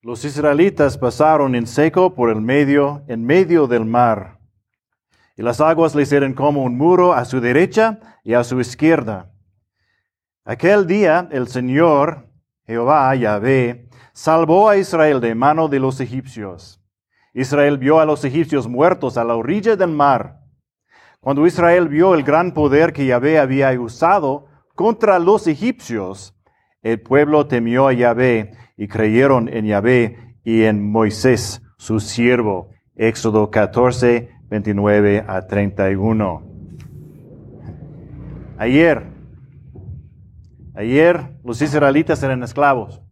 Los israelitas pasaron en seco por el medio, en medio del mar, y las aguas les eran como un muro a su derecha y a su izquierda. Aquel día el Señor, Jehová, Yahvé, salvó a Israel de mano de los egipcios. Israel vio a los egipcios muertos a la orilla del mar. Cuando Israel vio el gran poder que Yahvé había usado contra los egipcios, el pueblo temió a Yahvé y creyeron en Yahvé y en Moisés, su siervo. Éxodo 14, 29 a 31. Ayer, ayer los israelitas eran esclavos.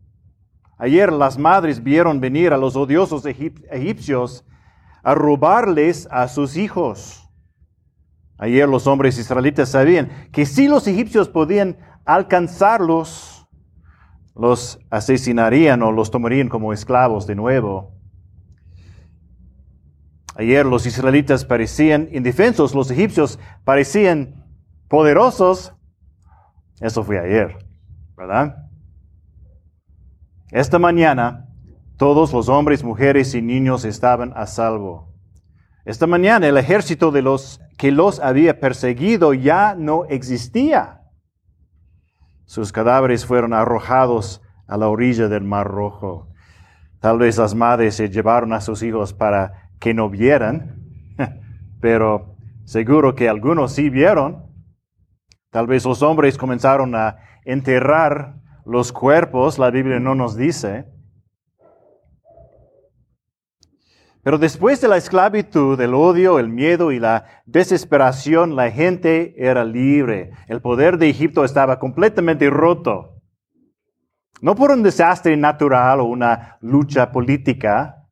Ayer las madres vieron venir a los odiosos egipcios a robarles a sus hijos. Ayer los hombres israelitas sabían que si los egipcios podían alcanzarlos, los asesinarían o los tomarían como esclavos de nuevo. Ayer los israelitas parecían indefensos, los egipcios parecían poderosos. Eso fue ayer, ¿verdad? Esta mañana todos los hombres, mujeres y niños estaban a salvo. Esta mañana el ejército de los que los había perseguido ya no existía. Sus cadáveres fueron arrojados a la orilla del Mar Rojo. Tal vez las madres se llevaron a sus hijos para que no vieran, pero seguro que algunos sí vieron. Tal vez los hombres comenzaron a enterrar los cuerpos, la Biblia no nos dice. Pero después de la esclavitud, el odio, el miedo y la desesperación, la gente era libre. El poder de Egipto estaba completamente roto. No por un desastre natural o una lucha política,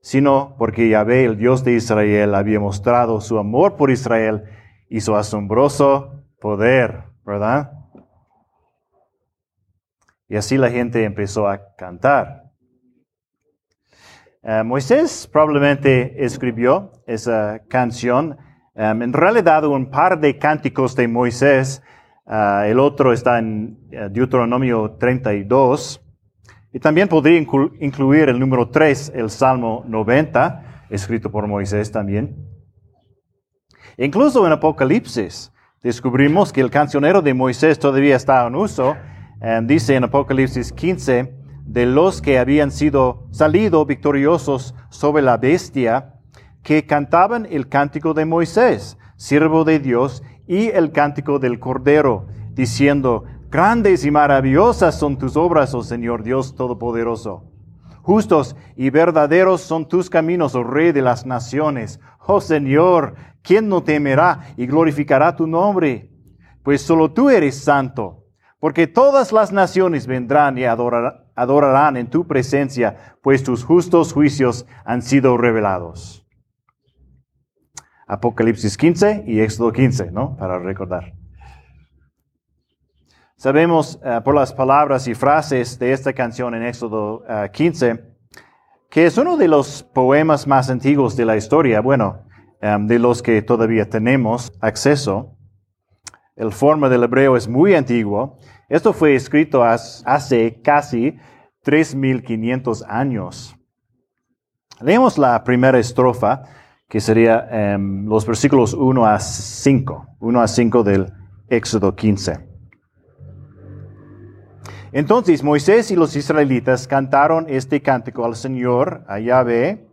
sino porque Yahvé, el Dios de Israel, había mostrado su amor por Israel y su asombroso poder, ¿verdad? Y así la gente empezó a cantar. Eh, Moisés probablemente escribió esa canción. Um, en realidad, un par de cánticos de Moisés. Uh, el otro está en uh, Deuteronomio 32. Y también podría incluir el número 3, el Salmo 90, escrito por Moisés también. Incluso en Apocalipsis descubrimos que el cancionero de Moisés todavía está en uso. Um, dice en Apocalipsis 15, de los que habían sido salido victoriosos sobre la bestia, que cantaban el cántico de Moisés, siervo de Dios, y el cántico del Cordero, diciendo, Grandes y maravillosas son tus obras, oh Señor Dios Todopoderoso. Justos y verdaderos son tus caminos, oh Rey de las naciones. Oh Señor, ¿quién no temerá y glorificará tu nombre? Pues solo tú eres santo, porque todas las naciones vendrán y adorarán adorarán en tu presencia, pues tus justos juicios han sido revelados. Apocalipsis 15 y Éxodo 15, ¿no? Para recordar. Sabemos eh, por las palabras y frases de esta canción en Éxodo 15 eh, que es uno de los poemas más antiguos de la historia, bueno, em, de los que todavía tenemos acceso. El forma del hebreo es muy antiguo esto fue escrito hace casi 3.500 años. Leemos la primera estrofa, que sería em, los versículos 1 a 5, 1 a 5 del Éxodo 15. Entonces Moisés y los israelitas cantaron este cántico al Señor, a Yahvé,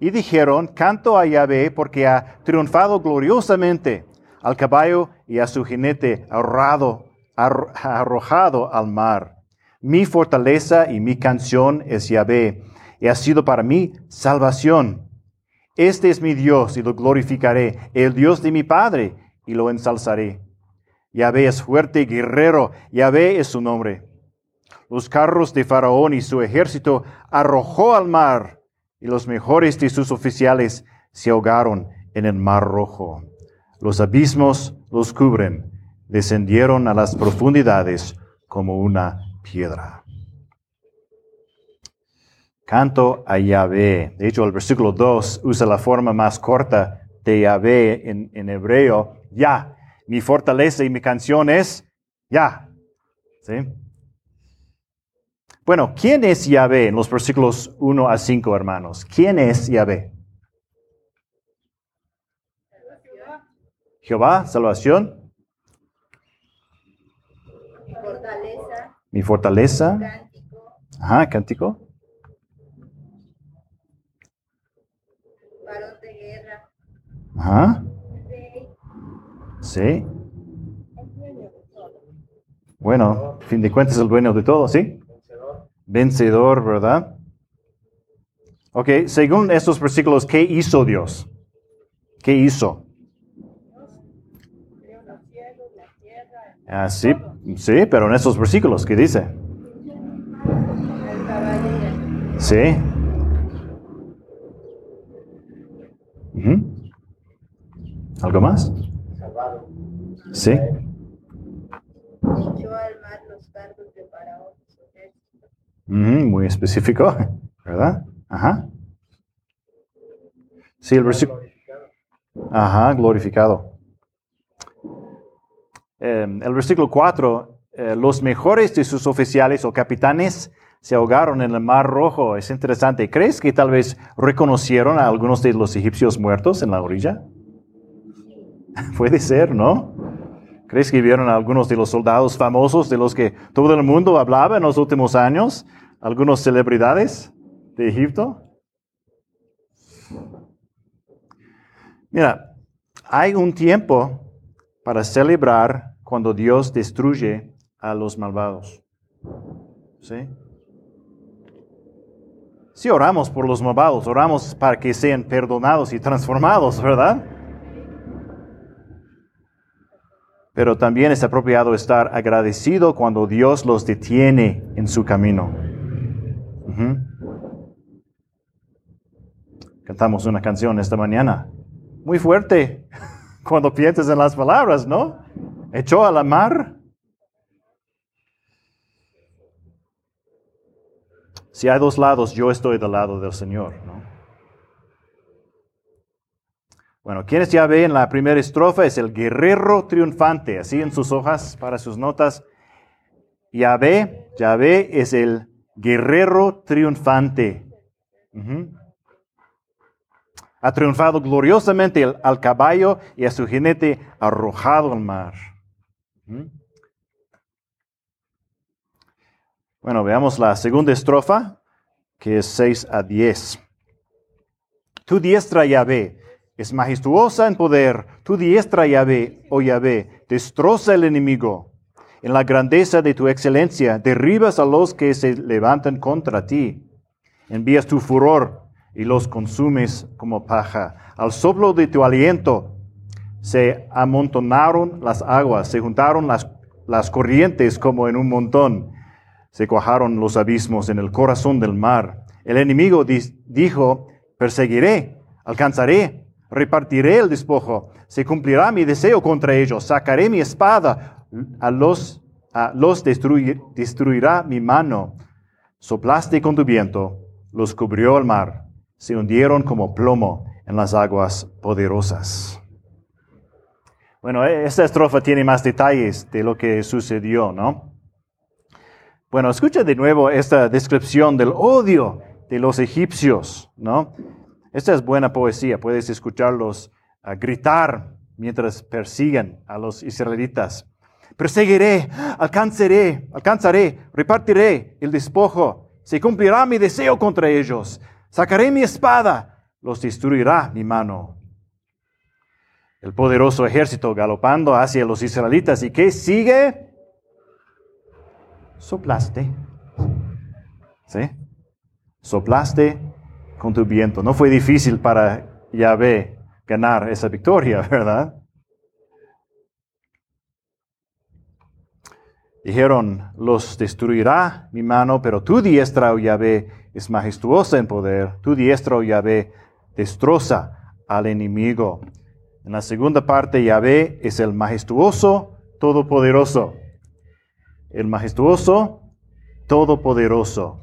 y dijeron, canto a Yahvé porque ha triunfado gloriosamente al caballo y a su jinete ahorrado arrojado al mar. Mi fortaleza y mi canción es Yahvé, y ha sido para mí salvación. Este es mi Dios y lo glorificaré, el Dios de mi Padre, y lo ensalzaré. Yahvé es fuerte y guerrero, Yahvé es su nombre. Los carros de Faraón y su ejército arrojó al mar, y los mejores de sus oficiales se ahogaron en el mar rojo. Los abismos los cubren descendieron a las profundidades como una piedra. Canto a Yahvé. De hecho, el versículo 2 usa la forma más corta de Yahvé en, hebreo. Ya. Mi fortaleza y mi canción es ya. ¿Sí? Bueno, ¿quién es Yahvé en los versículos 1 a 5, hermanos? ¿Quién es Yahvé? Jehová, salvación. Fortaleza, Mi fortaleza. cántico, Ajá, cántico. varón de guerra, Ajá. rey, Sí. Bueno, fin de cuentas el dueño de todo, ¿sí? Vencedor, ¿verdad? Ok, según estos versículos, ¿qué hizo Dios? ¿Qué hizo? Ah, sí, pero en estos versículos, ¿qué dice? Sí. ¿Algo más? Sí. Muy específico, ¿verdad? Ajá. Sí, el versículo. Ajá, glorificado. Eh, el versículo 4, eh, los mejores de sus oficiales o capitanes se ahogaron en el mar rojo. Es interesante. ¿Crees que tal vez reconocieron a algunos de los egipcios muertos en la orilla? Puede ser, ¿no? ¿Crees que vieron a algunos de los soldados famosos de los que todo el mundo hablaba en los últimos años? ¿Algunas celebridades de Egipto? Mira, hay un tiempo para celebrar cuando Dios destruye a los malvados. ¿Sí? Sí oramos por los malvados, oramos para que sean perdonados y transformados, ¿verdad? Pero también es apropiado estar agradecido cuando Dios los detiene en su camino. Cantamos una canción esta mañana. Muy fuerte cuando piensas en las palabras, ¿no? Echó a la mar. Si hay dos lados, yo estoy del lado del Señor, ¿no? Bueno, quienes ya ven en la primera estrofa es el guerrero triunfante, así en sus hojas para sus notas. Yahvé, Yahvé es el guerrero triunfante. Ha triunfado gloriosamente al caballo y a su jinete arrojado al mar. Bueno, veamos la segunda estrofa, que es 6 a 10. Tu diestra, Yahvé, es majestuosa en poder. Tu diestra, Yahvé, oh Yahvé, destroza el enemigo. En la grandeza de tu excelencia, derribas a los que se levantan contra ti. Envías tu furor y los consumes como paja. Al soplo de tu aliento se amontonaron las aguas, se juntaron las, las corrientes como en un montón. Se cuajaron los abismos en el corazón del mar. El enemigo dijo, perseguiré, alcanzaré, repartiré el despojo, se cumplirá mi deseo contra ellos, sacaré mi espada, a los, a los destruir- destruirá mi mano. Soplaste con tu viento, los cubrió el mar, se hundieron como plomo en las aguas poderosas. Bueno, e- esta estrofa tiene más detalles de lo que sucedió, ¿no? Bueno, escucha de nuevo esta descripción del odio de los egipcios, ¿no? Esta es buena poesía, puedes escucharlos ah, gritar mientras persiguen a los israelitas. Perseguiré, alcanzaré, alcanzaré, repartiré el despojo, se cumplirá mi deseo contra ellos, sacaré mi espada, los destruirá mi mano. El poderoso ejército galopando hacia los israelitas y que sigue soplaste. ¿Sí? Soplaste con tu viento. No fue difícil para Yahvé ganar esa victoria, ¿verdad? Dijeron, los destruirá mi mano, pero tu diestra, oh Yahvé, es majestuosa en poder. Tu diestra, oh Yahvé, destroza al enemigo. En la segunda parte, Yahvé es el majestuoso, todopoderoso el majestuoso, todopoderoso.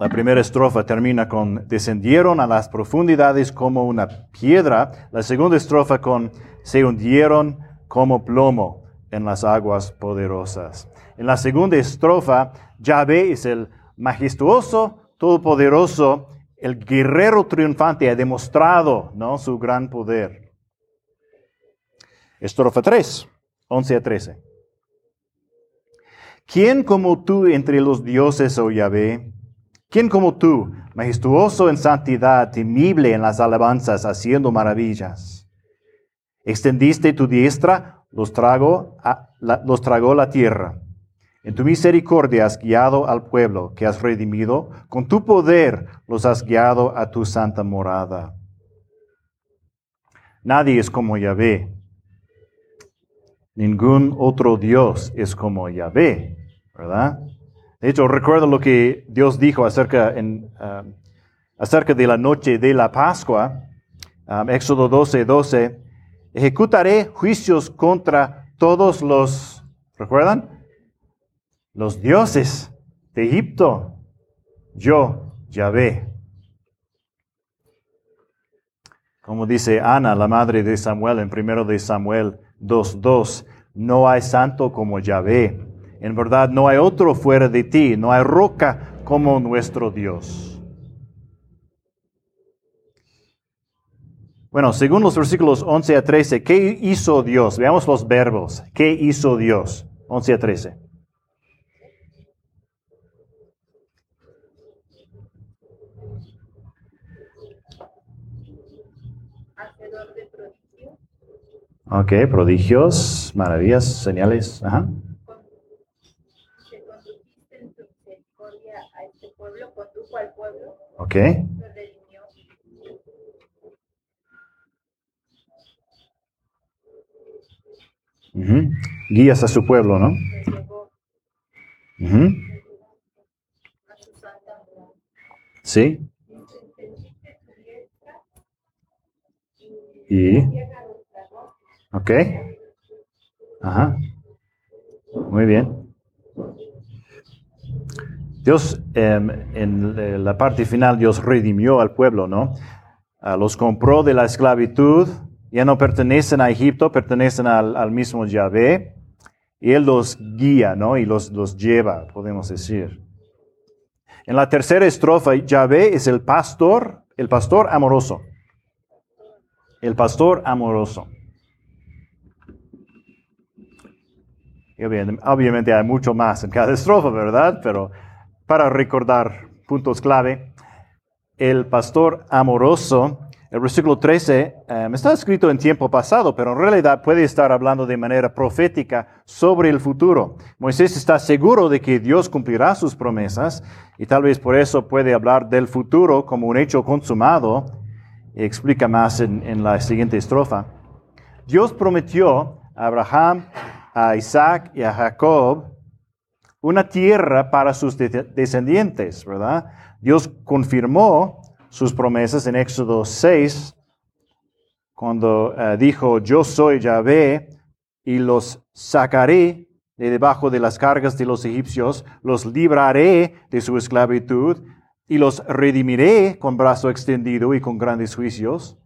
La primera estrofa termina con descendieron a las profundidades como una piedra. La segunda estrofa con se hundieron como plomo en las aguas poderosas. En la segunda estrofa, Yahvé es el majestuoso, todopoderoso, el guerrero triunfante, ha demostrado ¿no? su gran poder. Estrofa 3, 11 a 13. ¿Quién como tú entre los dioses, oh Yahvé? ¿Quién como tú, majestuoso en santidad, temible en las alabanzas, haciendo maravillas? Extendiste tu diestra, los, trago la, los tragó la tierra. En tu misericordia has guiado al pueblo que has redimido, con tu poder los has guiado a tu santa morada. Nadie es como Yahvé. Ningún otro Dios es como Yahvé, ¿verdad? De hecho, recuerdo lo que Dios dijo acerca, en, um, acerca de la noche de la Pascua, um, Éxodo 12, 12. Ejecutaré juicios contra todos los, ¿recuerdan? Los dioses de Egipto. Yo, Yahvé. Como dice Ana, la madre de Samuel, en primero de Samuel 2.2, no hay santo como Yahvé. En verdad no hay otro fuera de ti, no hay roca como nuestro Dios. Bueno, según los versículos 11 a 13, ¿qué hizo Dios? Veamos los verbos. ¿Qué hizo Dios? 11 a 13. Hacedor de prodigios, Ok, prodigios, maravillas, señales. Ajá. que condujiste en tu misericordia a este pueblo, condujo al pueblo, Ok. Ujú. Guías a su pueblo, ¿no? morada. Sí. Y. Ok. Ajá. Muy bien. Dios, em, en eh, la parte final, Dios redimió al pueblo, ¿no? Ah, los compró de la esclavitud, ya no pertenecen a Egipto, pertenecen al, al mismo Yahvé, y Él los guía, ¿no? Y los, los lleva, podemos decir. En la tercera estrofa, Yahvé es el pastor, el pastor amoroso. El pastor amoroso. Y obviamente hay mucho más en cada estrofa, ¿verdad? Pero para recordar puntos clave, el pastor amoroso, el versículo 13, eh, está escrito en tiempo pasado, pero en realidad puede estar hablando de manera profética sobre el futuro. Moisés está seguro de que Dios cumplirá sus promesas y tal vez por eso puede hablar del futuro como un hecho consumado. Explica más en la siguiente estrofa. Dios prometió a Abraham, a Isaac y a Jacob una tierra para sus de- descendientes, ¿verdad? Dios confirmó sus promesas en Éxodo 6, cuando eh, dijo, yo soy Yahvé y los sacaré de debajo de las cargas de los egipcios, los libraré de su esclavitud y los redimiré con brazo extendido y con grandes juicios.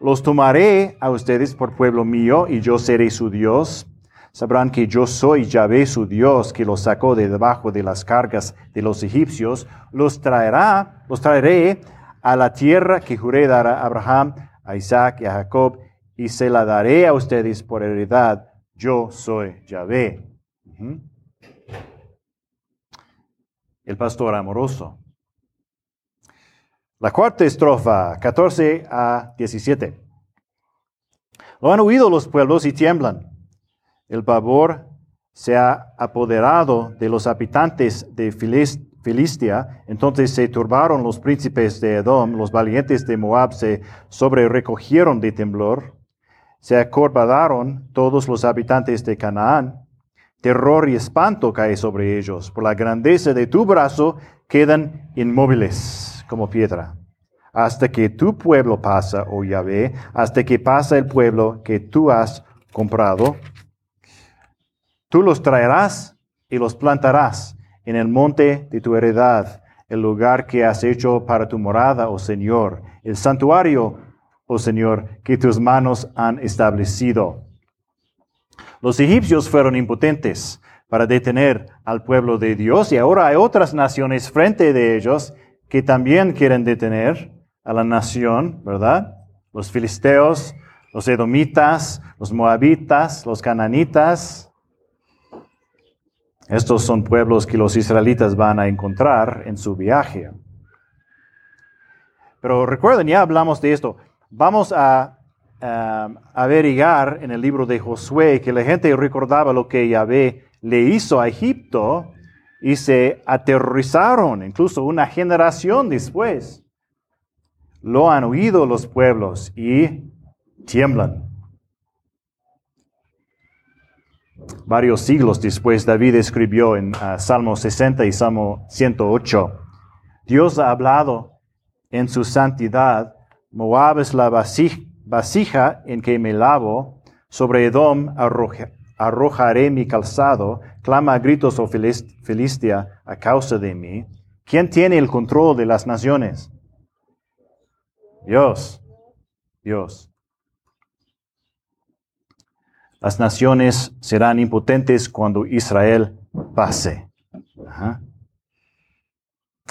Los tomaré a ustedes por pueblo mío y yo seré su Dios. Sabrán que yo soy Yahvé su Dios, que los sacó de debajo de las cargas de los egipcios. Los traerá, los traeré a la tierra que juré dar a Abraham, a Isaac y a Jacob, y se la daré a ustedes por heredad. Yo soy Yahvé. El pastor amoroso. La cuarta estrofa, 14 a 17. Lo han oído los pueblos y tiemblan. El pavor se ha apoderado de los habitantes de Filis- Filistia. Entonces se turbaron los príncipes de Edom, los valientes de Moab se sobrerecogieron de temblor. Se acordaron todos los habitantes de Canaán. Terror y espanto cae sobre ellos. Por la grandeza de tu brazo quedan inmóviles como piedra. Hasta que tu pueblo pasa, oh Yahvé, hasta que pasa el pueblo que tú has comprado. Tú los traerás y los plantarás en el monte de tu heredad, el lugar que has hecho para tu morada, oh Señor, el santuario, oh Señor, que tus manos han establecido. Los egipcios fueron impotentes para detener al pueblo de Dios y ahora hay otras naciones frente de ellos que también quieren detener a la nación, ¿verdad? Los filisteos, los edomitas, los moabitas, los cananitas. Estos son pueblos que los israelitas van a encontrar en su viaje. Pero recuerden, ya hablamos de esto. Vamos a um, averiguar en el libro de Josué que la gente recordaba lo que Yahvé le hizo a Egipto y se aterrorizaron, incluso una generación después. Lo han oído los pueblos y tiemblan. Varios siglos después, David escribió en uh, Salmo 60 y Salmo 108, Dios ha hablado en su santidad, Moab es la vasija en que me lavo, sobre Edom arrojaré mi calzado, clama a gritos, oh Filistia, a causa de mí. ¿Quién tiene el control de las naciones? Dios, Dios. Las naciones serán impotentes cuando Israel pase.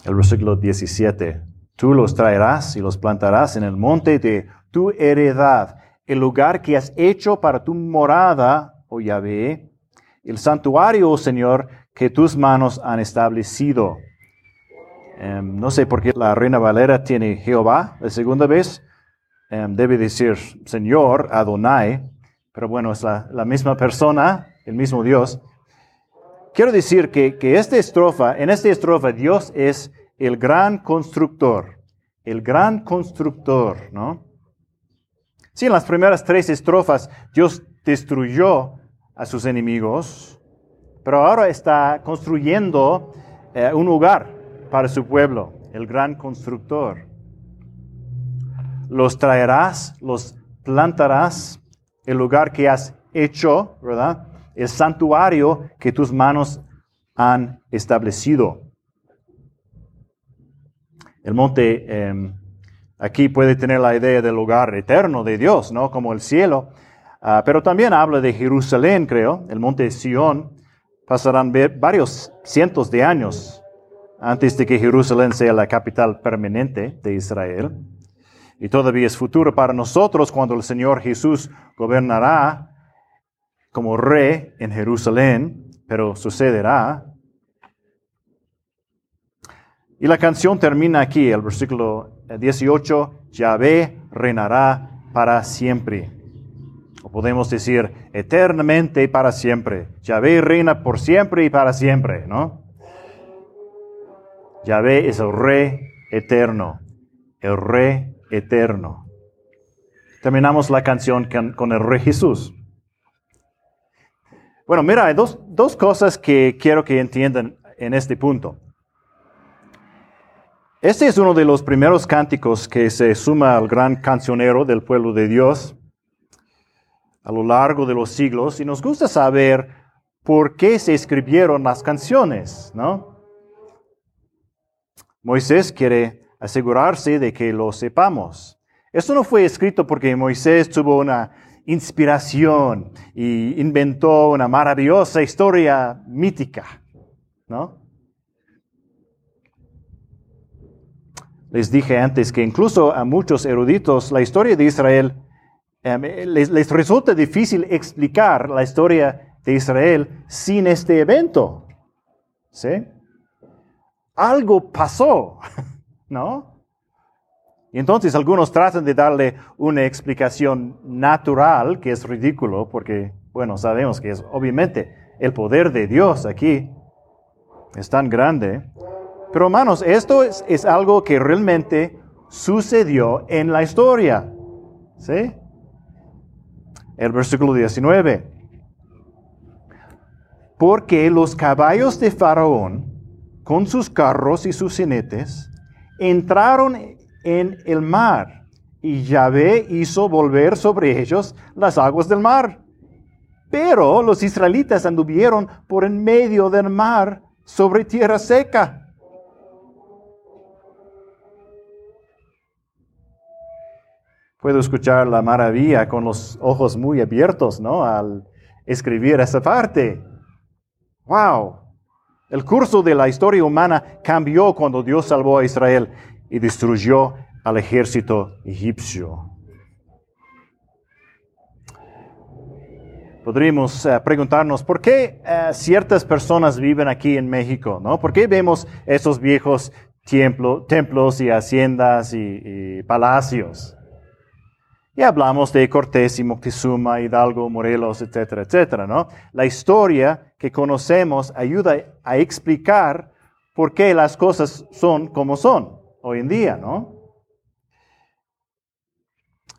El versículo 17. Tú los traerás y los plantarás en el monte de tu heredad, el lugar que has hecho para tu morada, oh Yahvé, el santuario, oh Señor, que tus manos han establecido. Em, no sé por qué la reina Valera tiene Jehová la segunda vez. Em, debe decir Señor, Adonai, pero bueno, es la, misma persona, el mismo Dios. Quiero decir que, que esta estrofa, en esta estrofa Dios es el gran constructor, el gran constructor, ¿no? Sí, en las primeras tres estrofas Dios destruyó a sus enemigos, pero ahora está construyendo eh, un hogar para su pueblo, el gran constructor. Los traerás, los plantarás el lugar que has hecho, ¿verdad? El santuario que tus manos han establecido. El monte em, aquí puede tener la idea del lugar eterno de Dios, ¿no? Como el cielo. Ah, pero también habla de Jerusalén, creo, el monte Sión. Pasarán varios cientos de años antes de que Jerusalén sea la capital permanente de Israel y todavía es futuro para nosotros cuando el Señor Jesús gobernará como rey en Jerusalén, pero sucederá. Y la canción termina aquí, el versículo 18, Yahvé reinará para siempre. O podemos decir eternamente para siempre. Yahvé reina por siempre y para siempre, ¿no? Yahvé es el rey eterno, el rey eterno. Terminamos la canción con, el Rey Jesús. Bueno, mira, hay dos, dos cosas que quiero que entiendan en este punto. Este es uno de los primeros cánticos que se suma al gran cancionero del pueblo de Dios a lo largo de los siglos y nos gusta saber por qué se escribieron las canciones, ¿no? Moisés quiere asegurarse de que lo sepamos. Esto no fue escrito porque Moisés tuvo una inspiración y inventó una maravillosa historia mítica, ¿no? Les dije antes que incluso a muchos eruditos la historia de Israel em, les, les resulta difícil explicar la historia de Israel sin este evento. ¿Sí? Algo pasó. ¿no? Y entonces algunos tratan de darle una explicación natural, que es ridículo, porque, bueno, sabemos que es obviamente el poder de Dios aquí es tan grande. Pero hermanos, esto es, es algo que realmente sucedió en la historia. ¿Sí? El versículo 19. Porque los caballos de Faraón, con sus carros y sus jinetes, entraron en el mar y Yahvé hizo volver sobre ellos las aguas del mar. Pero los israelitas anduvieron por en medio del mar sobre tierra seca. Puedo escuchar la maravilla con los ojos muy abiertos, ¿no? Al escribir esa parte. ¡Wow! El curso de la historia humana cambió cuando Dios salvó a Israel y destruyó al ejército egipcio. Podríamos eh, preguntarnos por qué eh, ciertas personas viven aquí en México, ¿no? ¿Por qué vemos esos viejos templos y haciendas y, palacios? Y hablamos de Cortés y Moctezuma, Hidalgo, Morelos, etcétera, etcétera, ¿no? La historia que conocemos ayuda a explicar por qué las cosas son como son hoy en día, ¿no?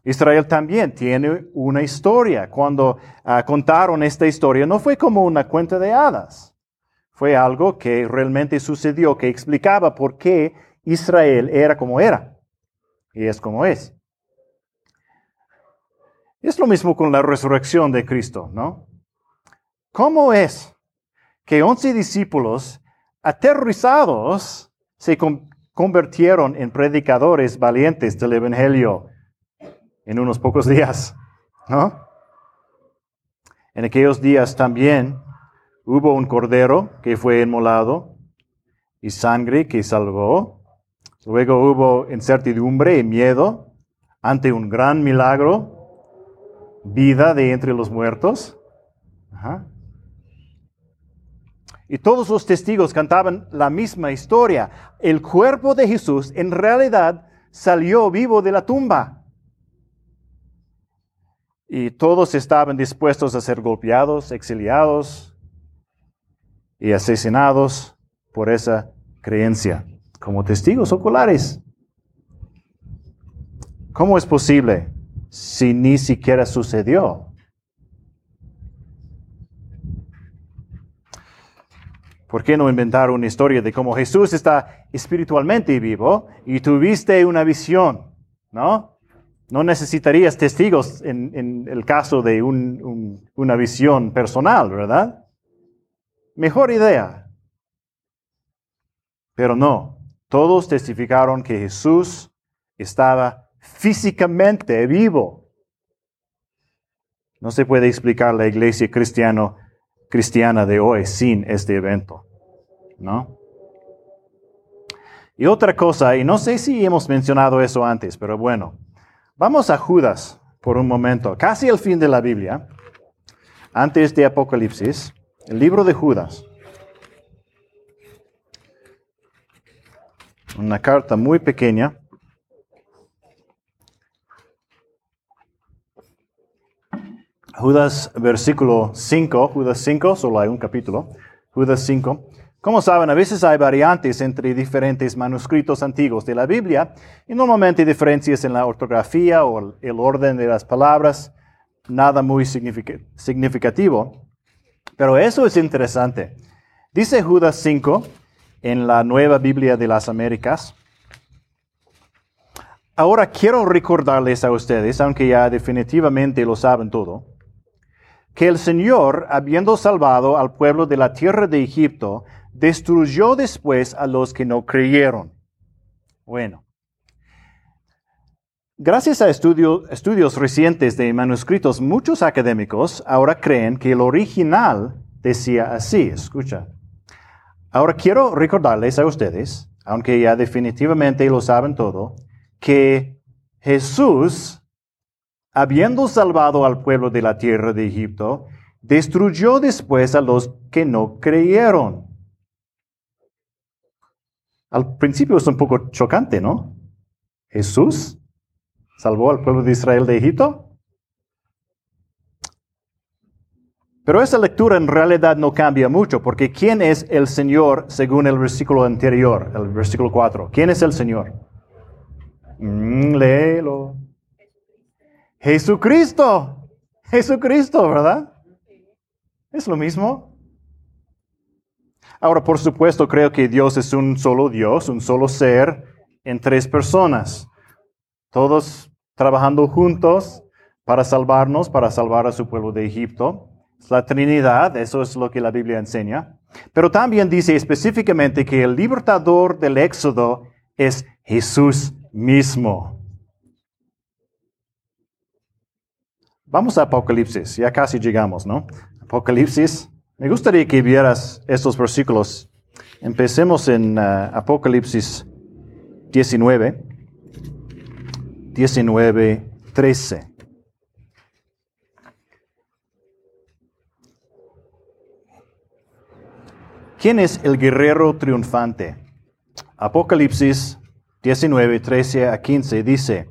Israel también tiene una historia. Cuando ah, contaron esta historia, no fue como una cuenta de hadas. Fue algo que realmente sucedió, que explicaba por qué Israel era como era y es como es. Es lo mismo con la resurrección de Cristo, ¿no? ¿Cómo es que once discípulos aterrorizados se convirtieron en predicadores valientes del Evangelio en unos pocos días, ¿no? En aquellos días también hubo un cordero que fue inmolado y sangre que salvó. Luego hubo incertidumbre y miedo ante un gran milagro, vida de entre los muertos. Y todos los testigos cantaban la misma historia. El cuerpo de Jesús en realidad salió vivo de la tumba y todos estaban dispuestos a ser golpeados, exiliados y asesinados por esa creencia, como testigos oculares. ¿Cómo es posible si ni siquiera sucedió? ¿Por qué no inventar una historia de cómo Jesús está espiritualmente vivo y tuviste una visión, ¿no? No necesitarías testigos en, el caso de una visión personal, ¿verdad? Mejor idea. Pero no, todos testificaron que Jesús estaba físicamente vivo. No se puede explicar la iglesia cristiana de hoy sin este evento, ¿no? Y otra cosa, y no sé si hemos mencionado eso antes, pero bueno, Vamos a Judas por un momento, casi el fin de la Biblia, antes de Apocalipsis, el libro de Judas. Una carta muy pequeña. Judas versículo 5, Judas 5, solo hay un capítulo, Judas 5. Como saben, a veces hay variantes entre diferentes manuscritos antiguos de la Biblia y normalmente diferencias en la ortografía o el orden de las palabras, nada muy significativo. Pero eso es interesante. Dice Judas 5 en la Nueva Biblia de las Américas. Ahora quiero recordarles a ustedes, aunque ya definitivamente lo saben todo, que el Señor, habiendo salvado al pueblo de la tierra de Egipto, destruyó después a los que no creyeron. Bueno, gracias a estudios recientes de manuscritos, muchos académicos ahora creen que el original decía así, escucha. Ahora quiero recordarles a ustedes, aunque ya definitivamente lo saben todo, que Jesús, habiendo salvado al pueblo de la tierra de Egipto, destruyó después a los que no creyeron. Al principio es un poco chocante, ¿no? Jesús salvó al pueblo de Israel de Egipto. Pero esa lectura en realidad no cambia mucho, porque ¿quién es el Señor según el versículo anterior, el versículo 4? ¿Quién es el Señor? Mm, léelo. Jesucristo. Jesucristo, ¿verdad? Es lo mismo. Ahora, por supuesto, creo que Dios es un solo Dios, un solo ser en tres personas, todos trabajando juntos para salvarnos, para salvar a su pueblo de Egipto. Es la Trinidad, eso es lo que la Biblia enseña. Pero también dice específicamente que el libertador del Éxodo es Jesús mismo. Vamos a Apocalipsis, ya casi llegamos, ¿no? Apocalipsis. Me gustaría que vieras estos versículos. Empecemos en uh, Apocalipsis 19, 19, 13. ¿Quién es el guerrero triunfante? Apocalipsis 19, 13 a 15 dice,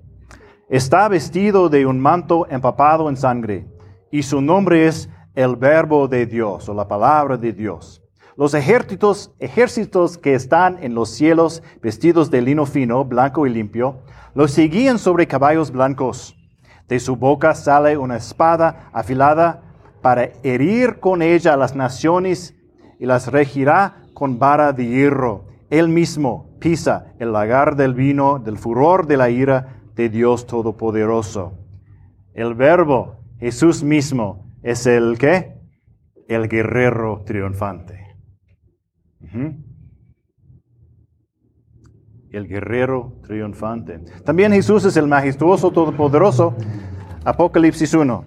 está vestido de un manto empapado en sangre, y su nombre es el verbo de Dios o la palabra de Dios. Los ejércitos, ejércitos que están en los cielos vestidos de lino fino, blanco y limpio, los seguían sobre caballos blancos. De su boca sale una espada afilada para herir con ella a las naciones y las regirá con vara de hierro. Él mismo pisa el lagar del vino del furor de la ira de Dios Todopoderoso. El verbo, Jesús mismo, es el que? El guerrero triunfante. El guerrero triunfante. También Jesús es el majestuoso todopoderoso. Apocalipsis 1.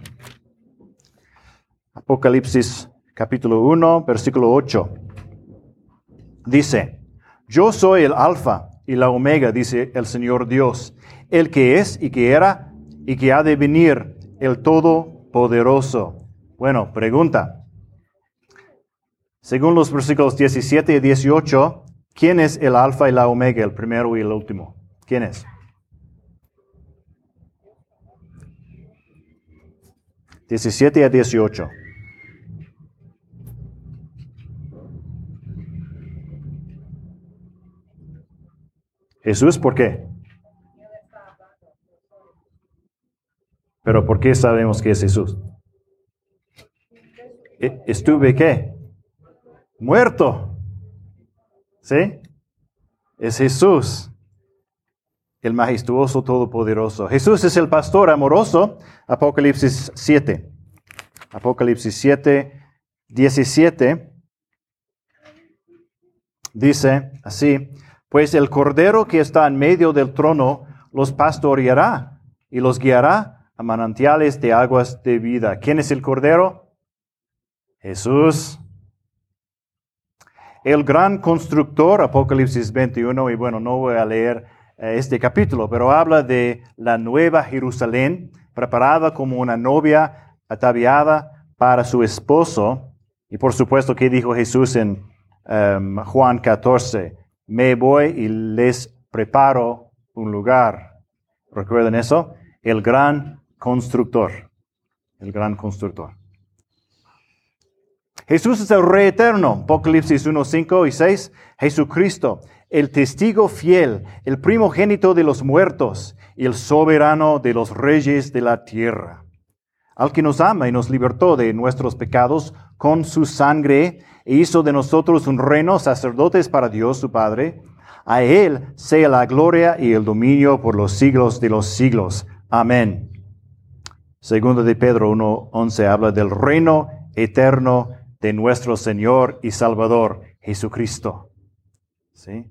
Apocalipsis capítulo 1, versículo 8. Dice, yo soy el alfa y la omega, dice el Señor Dios, el que es y que era y que ha de venir, el todopoderoso. Bueno, pregunta. Según los versículos 17 y 18, ¿quién es el alfa y la omega, el primero y el último? ¿Quién es? Diecisiete a dieciocho. Jesús, ¿por qué? Pero ¿por qué sabemos que es Jesús? E, ¿Estuve qué? Muerto. ¿Sí? Es Jesús, el majestuoso todopoderoso. Jesús es el pastor amoroso. Apocalipsis 7. Apocalipsis 7, 17. Dice así, pues el cordero que está en medio del trono los pastoreará y los guiará a manantiales de aguas de vida. ¿Quién es el cordero? Jesús. El gran constructor, Apocalipsis 21, y bueno, no voy a leer eh, este capítulo, pero habla de la nueva Jerusalén, preparada como una novia ataviada para su esposo. Y por supuesto, ¿qué dijo Jesús en um, Juan 14? me voy y les preparo un lugar. ¿Recuerden eso? El gran constructor. El gran constructor. Jesús es el Rey eterno. Apocalipsis 1, 5 y 6. Jesucristo, el testigo fiel, el primogénito de los muertos y el soberano de los reyes de la tierra. Al que nos ama y nos libertó de nuestros pecados con su sangre e hizo de nosotros un reino sacerdotes para Dios su Padre. A Él sea la gloria y el dominio por los siglos de los siglos. Amén. Segundo de Pedro 1.11 habla del reino eterno de nuestro Señor y Salvador Jesucristo. ¿Sí?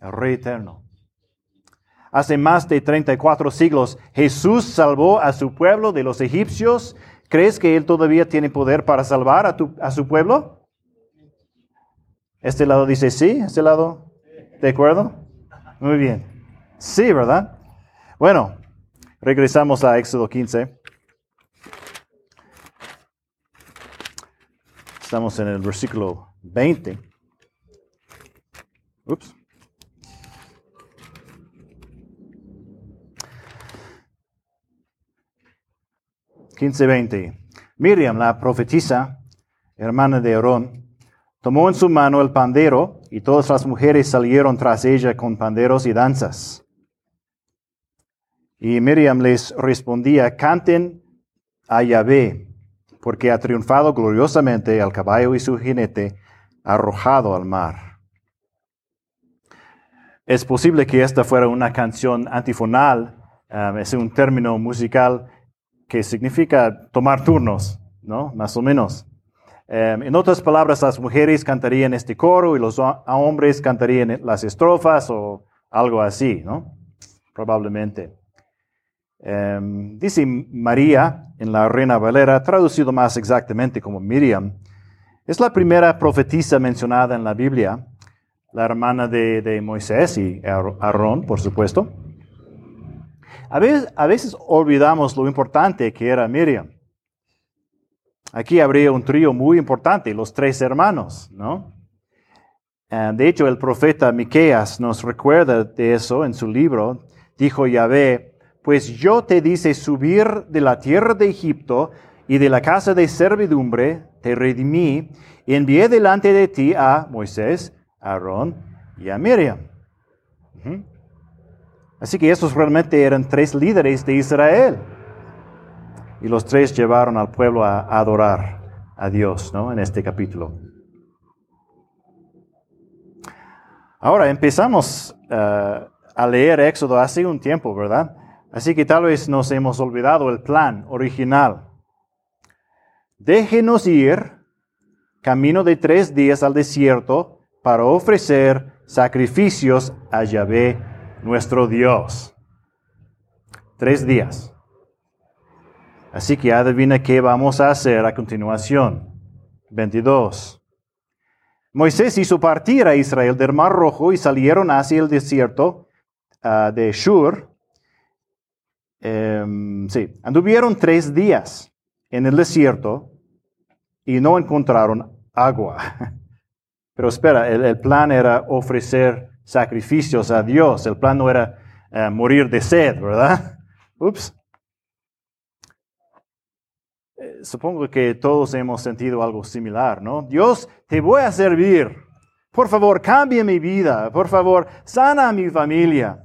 El Rey eterno. Hace más de 34 siglos Jesús salvó a su pueblo de los egipcios. ¿Crees que Él todavía tiene poder para salvar a, a su pueblo? Este lado dice sí, este lado, ¿de acuerdo? Muy bien. Sí, ¿verdad? Bueno, regresamos a Éxodo 15. Estamos en el versículo 20. Ups. Quince veinte. Miriam, la profetisa, hermana de Aarón, Tomó en su mano el pandero y todas las mujeres salieron tras ella con panderos y danzas. Y Miriam les respondía, canten a Yahvé, porque ha triunfado gloriosamente al caballo y su jinete, arrojado al mar. Es posible que esta fuera una canción antifonal, um, es un término musical que significa tomar turnos, ¿no? Más o menos. Em, en otras palabras, las mujeres cantarían este coro y los hombres cantarían las estrofas o algo así, ¿no? Probablemente. Em, dice María en la Reina Valera, traducido más exactamente como Miriam, es la primera profetisa mencionada en la Biblia, la hermana de, Moisés y Aarón, por supuesto. A veces, a veces olvidamos lo importante que era Miriam. Aquí habría un trío muy importante, los tres hermanos, ¿no? Eh, de hecho, el profeta Miqueas nos recuerda de eso en su libro. Dijo Yahvé, pues yo te dice subir de la tierra de Egipto y de la casa de servidumbre, te redimí y envié delante de ti a Moisés, Aarón y a Miriam. Así que esos realmente eran tres líderes de Israel. Y los tres llevaron al pueblo a adorar a Dios, ¿no? En este capítulo. Ahora empezamos eh, a leer Éxodo hace un tiempo, ¿verdad? Así que tal vez nos hemos olvidado el plan original. Déjenos ir camino de tres días al desierto para ofrecer sacrificios a Yahvé, nuestro Dios. Tres días. Así que adivina qué vamos a hacer a continuación. 22. Moisés hizo partir a Israel del Mar Rojo y salieron hacia el desierto ah, de Shur. Em, sí, anduvieron tres días en el desierto y no encontraron agua. Pero espera, el, plan era ofrecer sacrificios a Dios. El plan no era eh, morir de sed, ¿verdad? Ups. Eh, supongo que todos hemos sentido algo similar, ¿no? Dios, te voy a servir. Por favor, cambia mi vida. Por favor, sana a mi familia.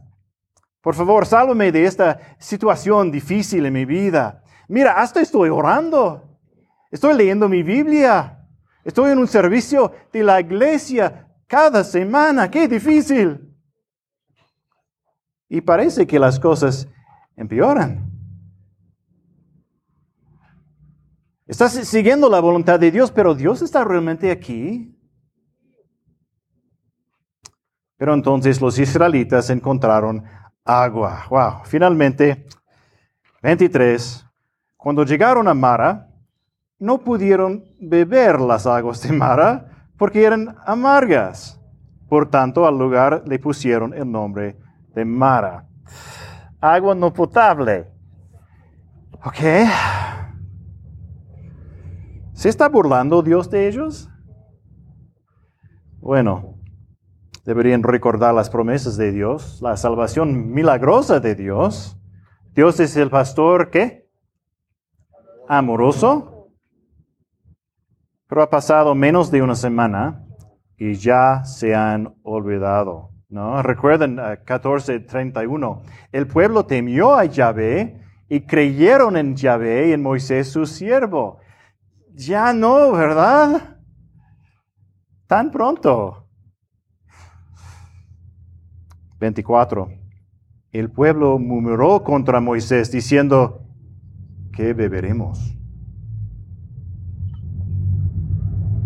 Por favor, sálvame de esta situación difícil en mi vida. Mira, hasta estoy orando. Estoy leyendo mi Biblia. Estoy en un servicio de la iglesia cada semana. ¡Qué difícil! Y parece que las cosas empeoran. Estás siguiendo la voluntad de Dios, pero Dios está realmente aquí. Pero entonces los israelitas encontraron agua. Wow, finalmente, 23, cuando llegaron a Mara, no pudieron beber las aguas de Mara porque eran amargas. Por tanto, al lugar le pusieron el nombre de Mara. Agua no potable. ¿Ok? ¿Se está burlando Dios de ellos? Bueno, deberían recordar las promesas de Dios, la salvación milagrosa de Dios. Dios es el pastor, ¿qué? Amoroso. Pero ha pasado menos de una semana y ya se han olvidado. ¿no? Recuerden 14:31. Uh, el pueblo temió a Yahvé y creyeron en Yahvé y en Moisés su siervo. Ya no, ¿verdad? Tan pronto. 24. El pueblo murmuró contra Moisés diciendo, ¿qué beberemos?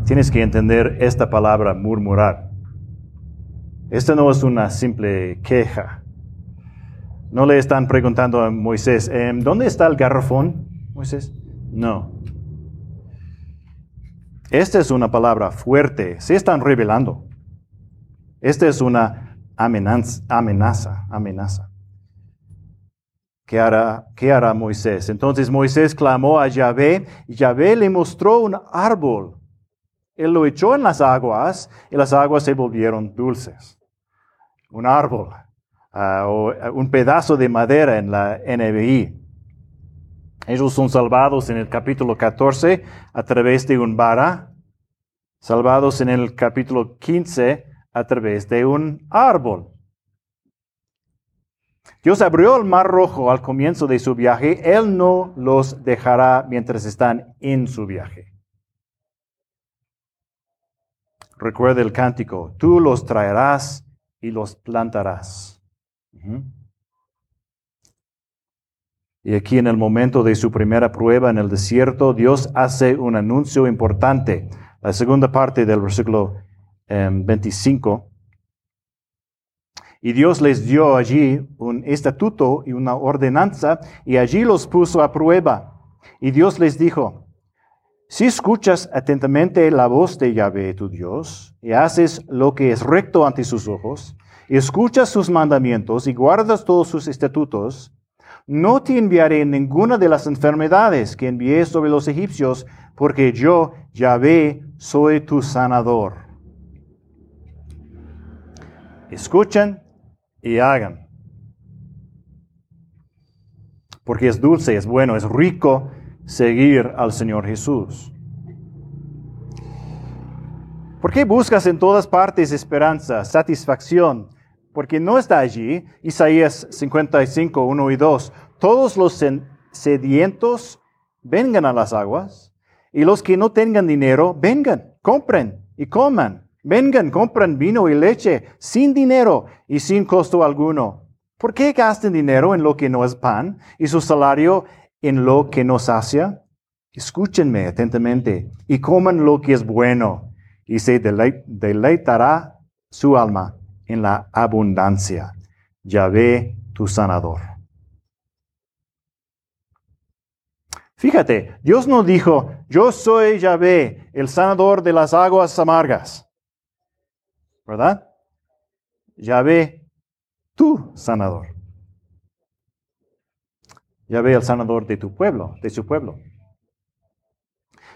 Tienes que entender esta palabra murmurar. Esta no es una simple queja. No le están preguntando a Moisés, em, ¿dónde está el garrafón, Moisés? No. Esta es una palabra fuerte, se están revelando. Esta es una amenaza, amenaza, amenaza. ¿Qué hará, ¿Qué hará Moisés? Entonces Moisés clamó a Yahvé y Yahvé le mostró un árbol. Él lo echó en las aguas y las aguas se volvieron dulces. Un árbol ah, o un pedazo de madera en la NBI. Ellos son salvados en el capítulo 14 a través de un vara, salvados en el capítulo 15 a través de un árbol. Dios abrió el mar rojo al comienzo de su viaje, Él no los dejará mientras están en su viaje. Recuerda el cántico, tú los traerás y los plantarás. Y aquí en el momento de su primera prueba en el desierto, Dios hace un anuncio importante. La segunda parte del versículo 25. Em, Y Dios les dio allí un estatuto y una ordenanza y allí los puso a prueba. Y Dios les dijo, si escuchas atentamente la voz de Yahvé tu Dios y haces lo que es recto ante sus ojos, y escuchas sus mandamientos y guardas todos sus estatutos, no te enviaré ninguna de las enfermedades que envié sobre los egipcios, porque yo, Yahvé, soy tu sanador. Escuchen y hagan. Porque es dulce, es bueno, es rico seguir al Señor Jesús. ¿Por qué buscas en todas partes esperanza, satisfacción? Porque no está allí. Isaías 55, 1 y 2. Todos los sedientos vengan a las aguas y los que no tengan dinero, vengan, compren y coman. Vengan, compren vino y leche sin dinero y sin costo alguno. ¿Por qué gasten dinero en lo que no es pan y su salario en lo que no sacia? Escúchenme atentamente y coman lo que es bueno y se deleitará su alma en la abundancia. Yahvé tu sanador. Fíjate, Dios no dijo, yo soy Yahvé, el sanador de las aguas amargas. ¿Verdad? Yahvé, tu sanador. Yahvé, el sanador de tu pueblo, de su pueblo.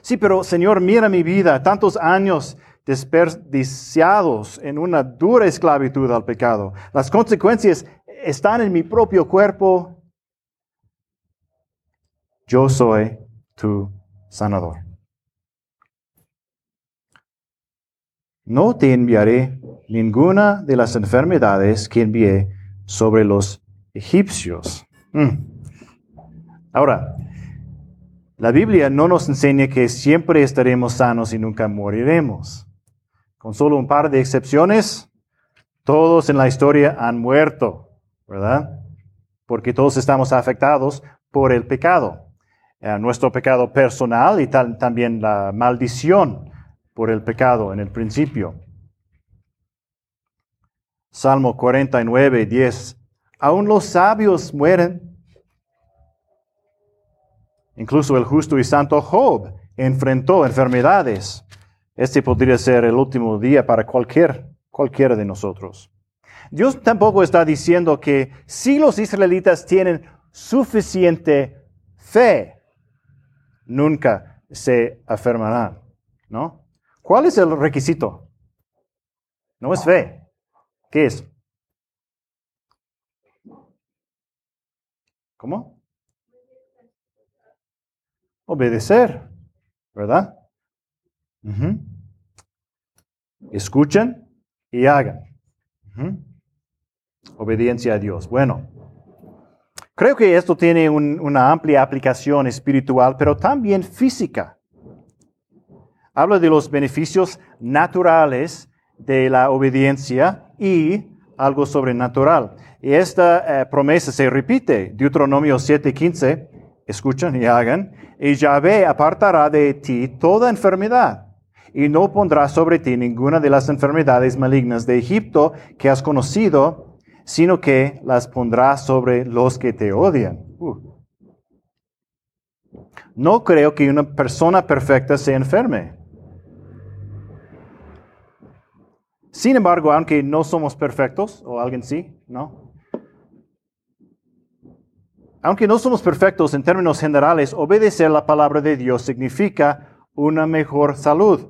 Sí, pero Señor, mira mi vida, tantos años desperdiciados en una dura esclavitud al pecado. Las consecuencias están en mi propio cuerpo yo soy tu sanador. No te enviaré ninguna de las enfermedades que envié sobre los egipcios. Mm. Ahora, la Biblia no nos enseña que siempre estaremos sanos y nunca moriremos. Con solo un par de excepciones, todos en la historia han muerto, ¿verdad? Porque todos estamos afectados por el pecado. Eh, nuestro pecado personal y también la maldición por el pecado en el principio. Salmo 49, 10. Aún los sabios mueren. Incluso el justo y santo Job enfrentó enfermedades. Este podría ser el último día para cualquier, cualquiera de nosotros. Dios tampoco está diciendo que si los israelitas tienen suficiente fe nunca se afirmarán, ¿no? ¿Cuál es el requisito? No es fe. ¿Qué es? ¿Cómo? Obedecer, ¿verdad? Escuchen y hagan. Obediencia a Dios. Bueno, Creo que esto tiene una amplia aplicación espiritual, pero también física. Habla de los beneficios naturales de la obediencia y algo sobrenatural. Y esta eh, promesa se repite, Deuteronomio 7:15, escuchan y hagan, y Yahvé apartará de ti toda enfermedad y no pondrá sobre ti ninguna de las enfermedades malignas de Egipto que has conocido sino que las pondrá sobre los que te odian. Uh. No creo que una persona perfecta se enferme. Sin embargo, aunque no somos perfectos, o alguien sí, ¿no? Aunque no somos perfectos en términos generales, obedecer la palabra de Dios significa una mejor salud.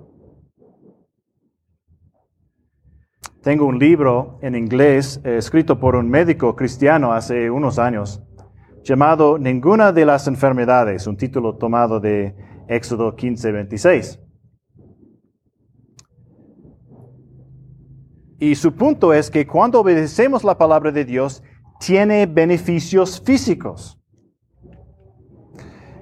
Tengo un libro en inglés eh, escrito por un médico cristiano hace unos años llamado Ninguna de las enfermedades, un título tomado de Éxodo 15, 26. Y su punto es que cuando obedecemos la palabra de Dios, tiene beneficios físicos.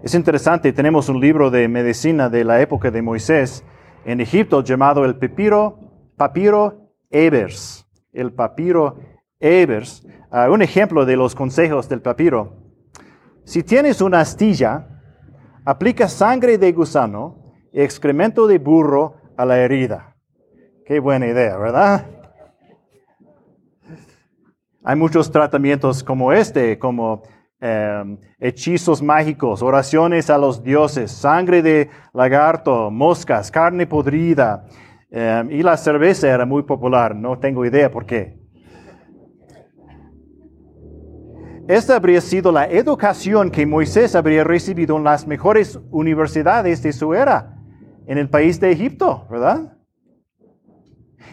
Es interesante, tenemos un libro de medicina de la época de Moisés en Egipto llamado el papiro, papiro Ebers, el papiro Ebers, ah, un ejemplo de los consejos del papiro. Si tienes una astilla, aplica sangre de gusano y excremento de burro a la herida. Qué buena idea, ¿verdad? Hay muchos tratamientos como este, como eh, hechizos mágicos, oraciones a los dioses, sangre de lagarto, moscas, carne podrida. eh, y la cerveza era muy popular, no tengo idea por qué. Esta habría sido la educación que Moisés habría recibido en las mejores universidades de su era, en el país de Egipto, ¿verdad?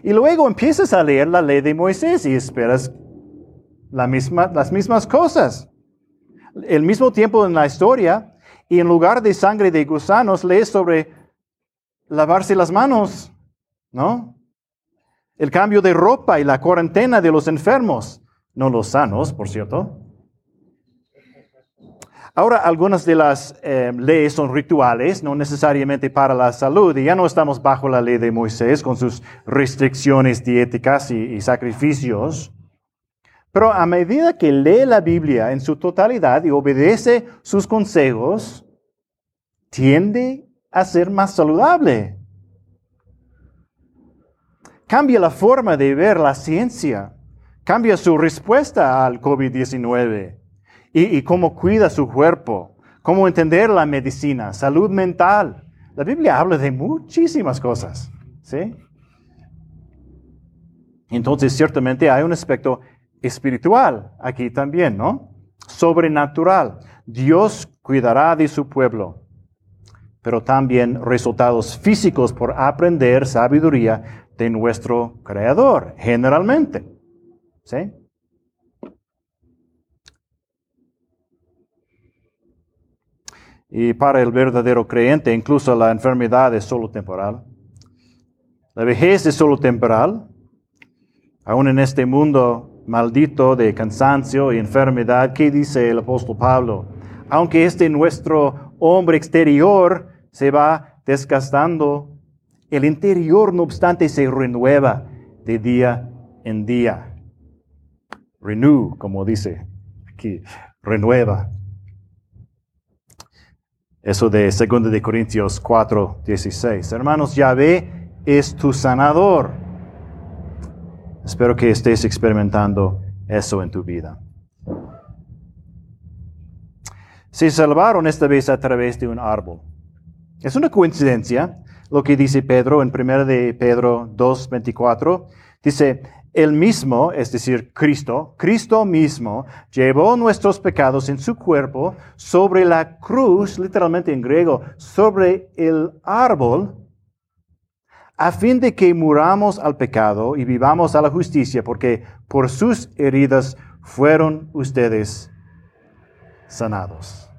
Y luego empiezas a leer la ley de Moisés y esperas la misma, las mismas cosas. El mismo tiempo en la historia, y en lugar de sangre de gusanos, lees sobre lavarse las manos, ¿no? El cambio de ropa y la cuarentena de los enfermos, no los sanos, por cierto. Ahora, algunas de las eh, leyes son rituales, no necesariamente para la salud, y ya no estamos bajo la ley de Moisés con sus restricciones diéticas y, y sacrificios. Pero a medida que lee la Biblia en su totalidad y obedece sus consejos, tiende a ser más saludable. Cambia la forma de ver la ciencia, cambia su respuesta al COVID-19 y, y cómo cuida su cuerpo, cómo entender la medicina, salud mental. La Biblia habla de muchísimas cosas, ¿sí? Entonces, ciertamente hay un aspecto espiritual aquí también, ¿no? Sobrenatural. Dios cuidará de su pueblo, pero también resultados físicos por aprender sabiduría de nuestro Creador, generalmente. ¿Sí? Y para el verdadero creyente, incluso la enfermedad es solo temporal. La vejez es solo temporal. Aún en este mundo maldito de cansancio y enfermedad, ¿qué dice el apóstol Pablo? Aunque este nuestro hombre exterior se va desgastando, el interior no obstante se renueva de día en día. Renew, como dice aquí, renueva. Eso de 2 de Corintios 4, 16. Hermanos, Yahvé es tu sanador. Espero que estés experimentando eso en tu vida. Se salvaron esta vez a través de un árbol. Es una coincidencia lo que dice Pedro en 1 de Pedro 2, 24. Dice, el mismo, es decir, Cristo, Cristo mismo, llevó nuestros pecados en su cuerpo sobre la cruz, literalmente en griego, sobre el árbol, a fin de que muramos al pecado y vivamos a la justicia, porque por sus heridas fueron ustedes sanados.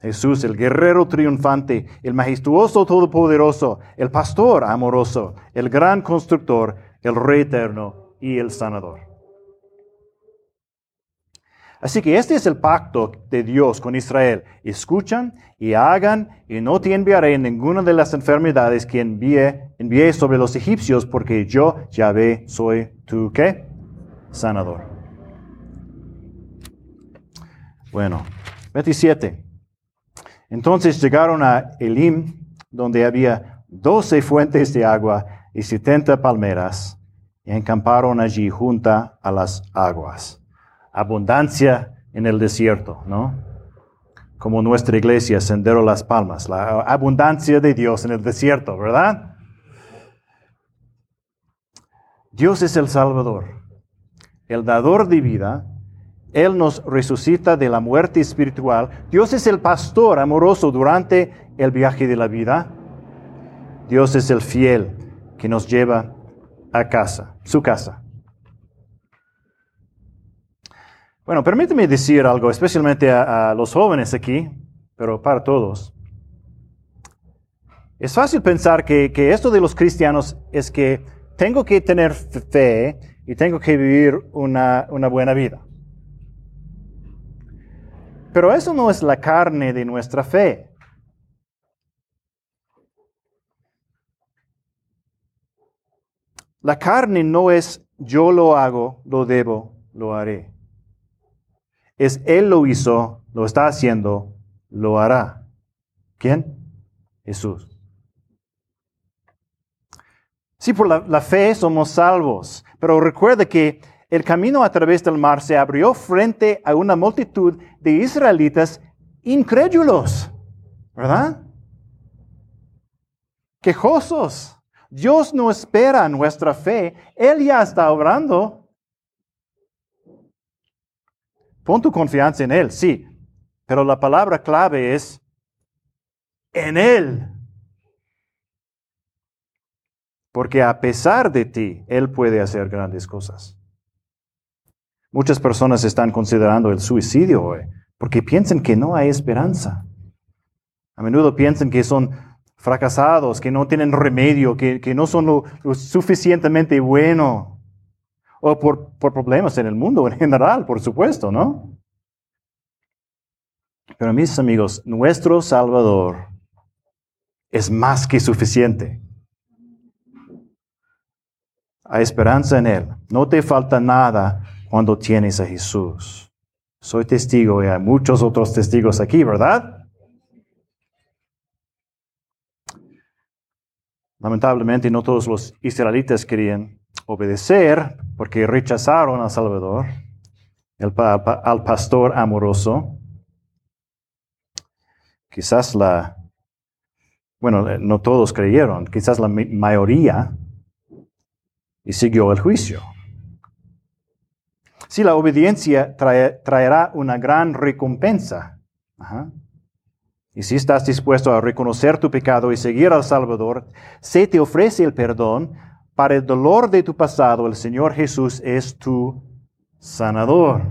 Jesús, el guerrero triunfante, el majestuoso todopoderoso, el pastor amoroso, el gran constructor, el rey eterno y el sanador. Así que este es el pacto de Dios con Israel. Escuchan y hagan y no te enviaré ninguna de las enfermedades que envié, envié sobre los egipcios porque yo, Yahvé, soy tu qué? Sanador. Bueno, 27. Entonces llegaron a Elim, donde había doce fuentes de agua y setenta palmeras, y encamparon allí junto a las aguas. Abundancia en el desierto, ¿no? Como nuestra iglesia, Sendero Las Palmas, la abundancia de Dios en el desierto, ¿verdad? Dios es el Salvador, el dador de vida, él nos resucita de la muerte espiritual. Dios es el pastor amoroso durante el viaje de la vida. Dios es el fiel que nos lleva a casa, su casa. Bueno, permíteme decir algo, especialmente a, a los jóvenes aquí, pero para todos. Es fácil pensar que, que esto de los cristianos es que tengo que tener fe y tengo que vivir una, una buena vida. Pero eso no es la carne de nuestra fe. La carne no es yo lo hago, lo debo, lo haré. Es Él lo hizo, lo está haciendo, lo hará. ¿Quién? Jesús. Sí, por la, la fe somos salvos, pero recuerda que el camino a través del mar se abrió frente a una multitud de israelitas incrédulos, ¿verdad? Quejosos. Dios no espera nuestra fe, Él ya está obrando. Pon tu confianza en Él, sí, pero la palabra clave es en Él. Porque a pesar de ti, Él puede hacer grandes cosas. Muchas personas están considerando el suicidio hoy porque piensan que no hay esperanza. A menudo piensan que son fracasados, que no tienen remedio, que, no son lo, suficientemente bueno. O por, por problemas en el mundo en general, por supuesto, ¿no? Pero mis amigos, nuestro Salvador es más que suficiente. Hay esperanza en Él. No te falta nada cuando tienes a Jesús. Soy testigo y hay muchos otros testigos aquí, ¿verdad? Lamentablemente no todos los israelitas querían obedecer porque rechazaron a Salvador, al pastor amoroso. Quizás la, bueno, no todos creyeron, quizás la mayoría, y siguió el juicio. Si la obediencia traerá una gran recompensa. Y si estás dispuesto a reconocer tu pecado y seguir al Salvador, se te ofrece el perdón. Para el dolor de tu pasado, el Señor Jesús es tu sanador.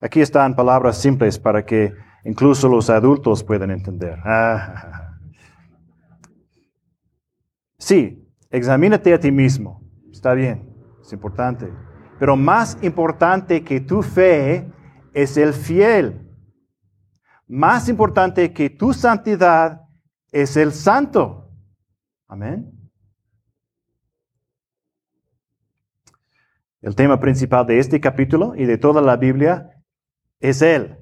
Aquí están palabras simples para que incluso los adultos puedan entender. Sí, examínate a ti mismo. Está bien, es importante. Pero más importante que tu fe es el fiel. Más importante que tu santidad es el santo. Amén. El tema principal de este capítulo y de toda la Biblia es Él.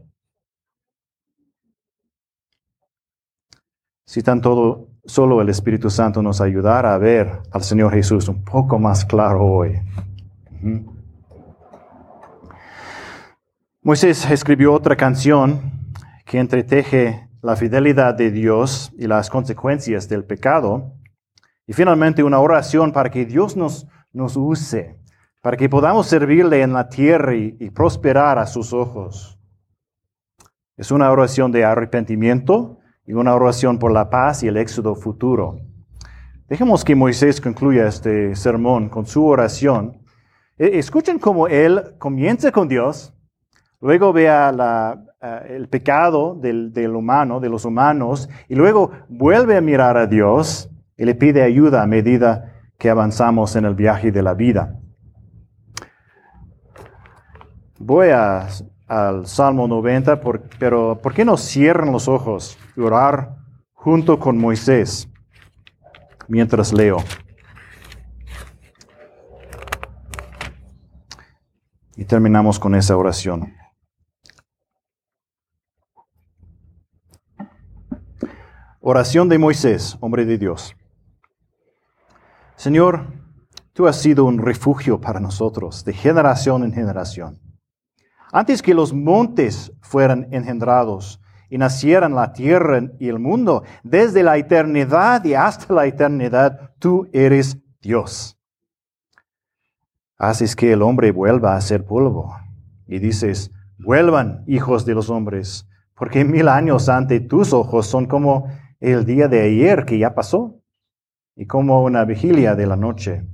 Si tan todo Solo el Espíritu Santo nos ayudará a ver al Señor Jesús un poco más claro hoy. Moisés escribió otra canción que entreteje la fidelidad de Dios y las consecuencias del pecado. Y finalmente una oración para que Dios nos, use, para que podamos servirle en la tierra y, prosperar a sus ojos. Es una oración de arrepentimiento, y una oración por la paz y el éxodo futuro. Dejemos que Moisés concluya este sermón con su oración. E, escuchen cómo él comienza con Dios, luego vea el pecado del, humano, de los humanos, y luego vuelve a mirar a Dios y le pide ayuda a medida que avanzamos en el viaje de la vida. Voy a al Salmo 90, pero ¿por qué no cierran los ojos y orar junto con Moisés mientras leo? Y terminamos con esa oración. Oración de Moisés, hombre de Dios. Señor, tú has sido un refugio para nosotros de generación en generación. Antes que los montes fueran engendrados y nacieran la tierra y el mundo, desde la eternidad y hasta la eternidad, tú eres Dios. Haces que el hombre vuelva a ser polvo. Y dices, vuelvan, hijos de los hombres, porque mil años ante tus ojos son como el día de ayer que ya pasó y como una vigilia de la noche.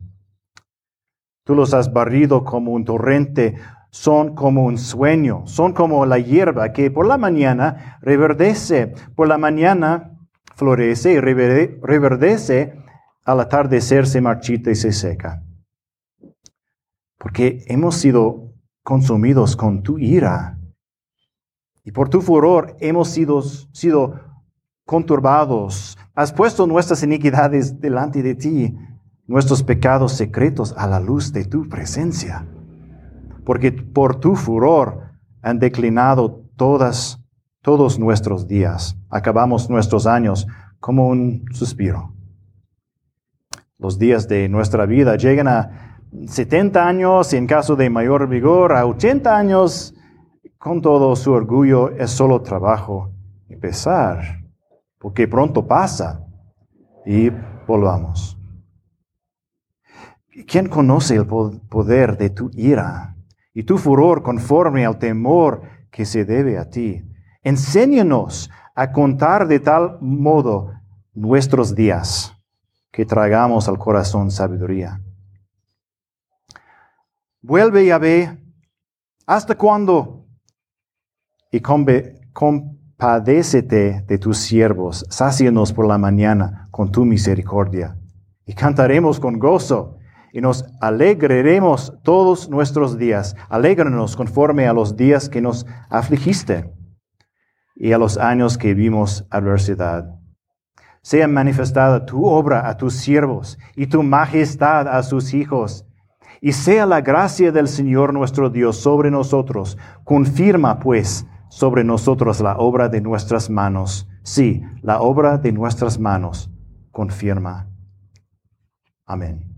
Tú los has barrido como un torrente, son como un sueño, son como la hierba que por la mañana reverdece, por la mañana florece y reverdece, al atardecer se marchita y se seca. Porque hemos sido consumidos con tu ira y por tu furor hemos sido, sido conturbados. Has puesto nuestras iniquidades delante de ti, nuestros pecados secretos a la luz de tu presencia porque por tu furor han declinado todas, todos nuestros días. Acabamos nuestros años como un suspiro. Los días de nuestra vida llegan a 70 años y en caso de mayor vigor a 80 años. Con todo su orgullo es solo trabajo y pesar, porque pronto pasa y volvamos. ¿Quién conoce el poder de tu ira y tu furor conforme al temor que se debe a ti? Enséñanos a contar de tal modo nuestros días que tragamos al corazón sabiduría. Vuelve, Yahvé, ¿hasta cuándo? Y compadécete de tus siervos, sácianos por la mañana con tu misericordia. Y cantaremos con gozo y nos alegraremos todos nuestros días. Alégranos conforme a los días que nos afligiste y a los años que vimos adversidad. Sea manifestada tu obra a tus siervos y tu majestad a sus hijos. Y sea la gracia del Señor nuestro Dios sobre nosotros. Confirma pues sobre nosotros la obra de nuestras manos. Sí, la obra de nuestras manos confirma. Amén.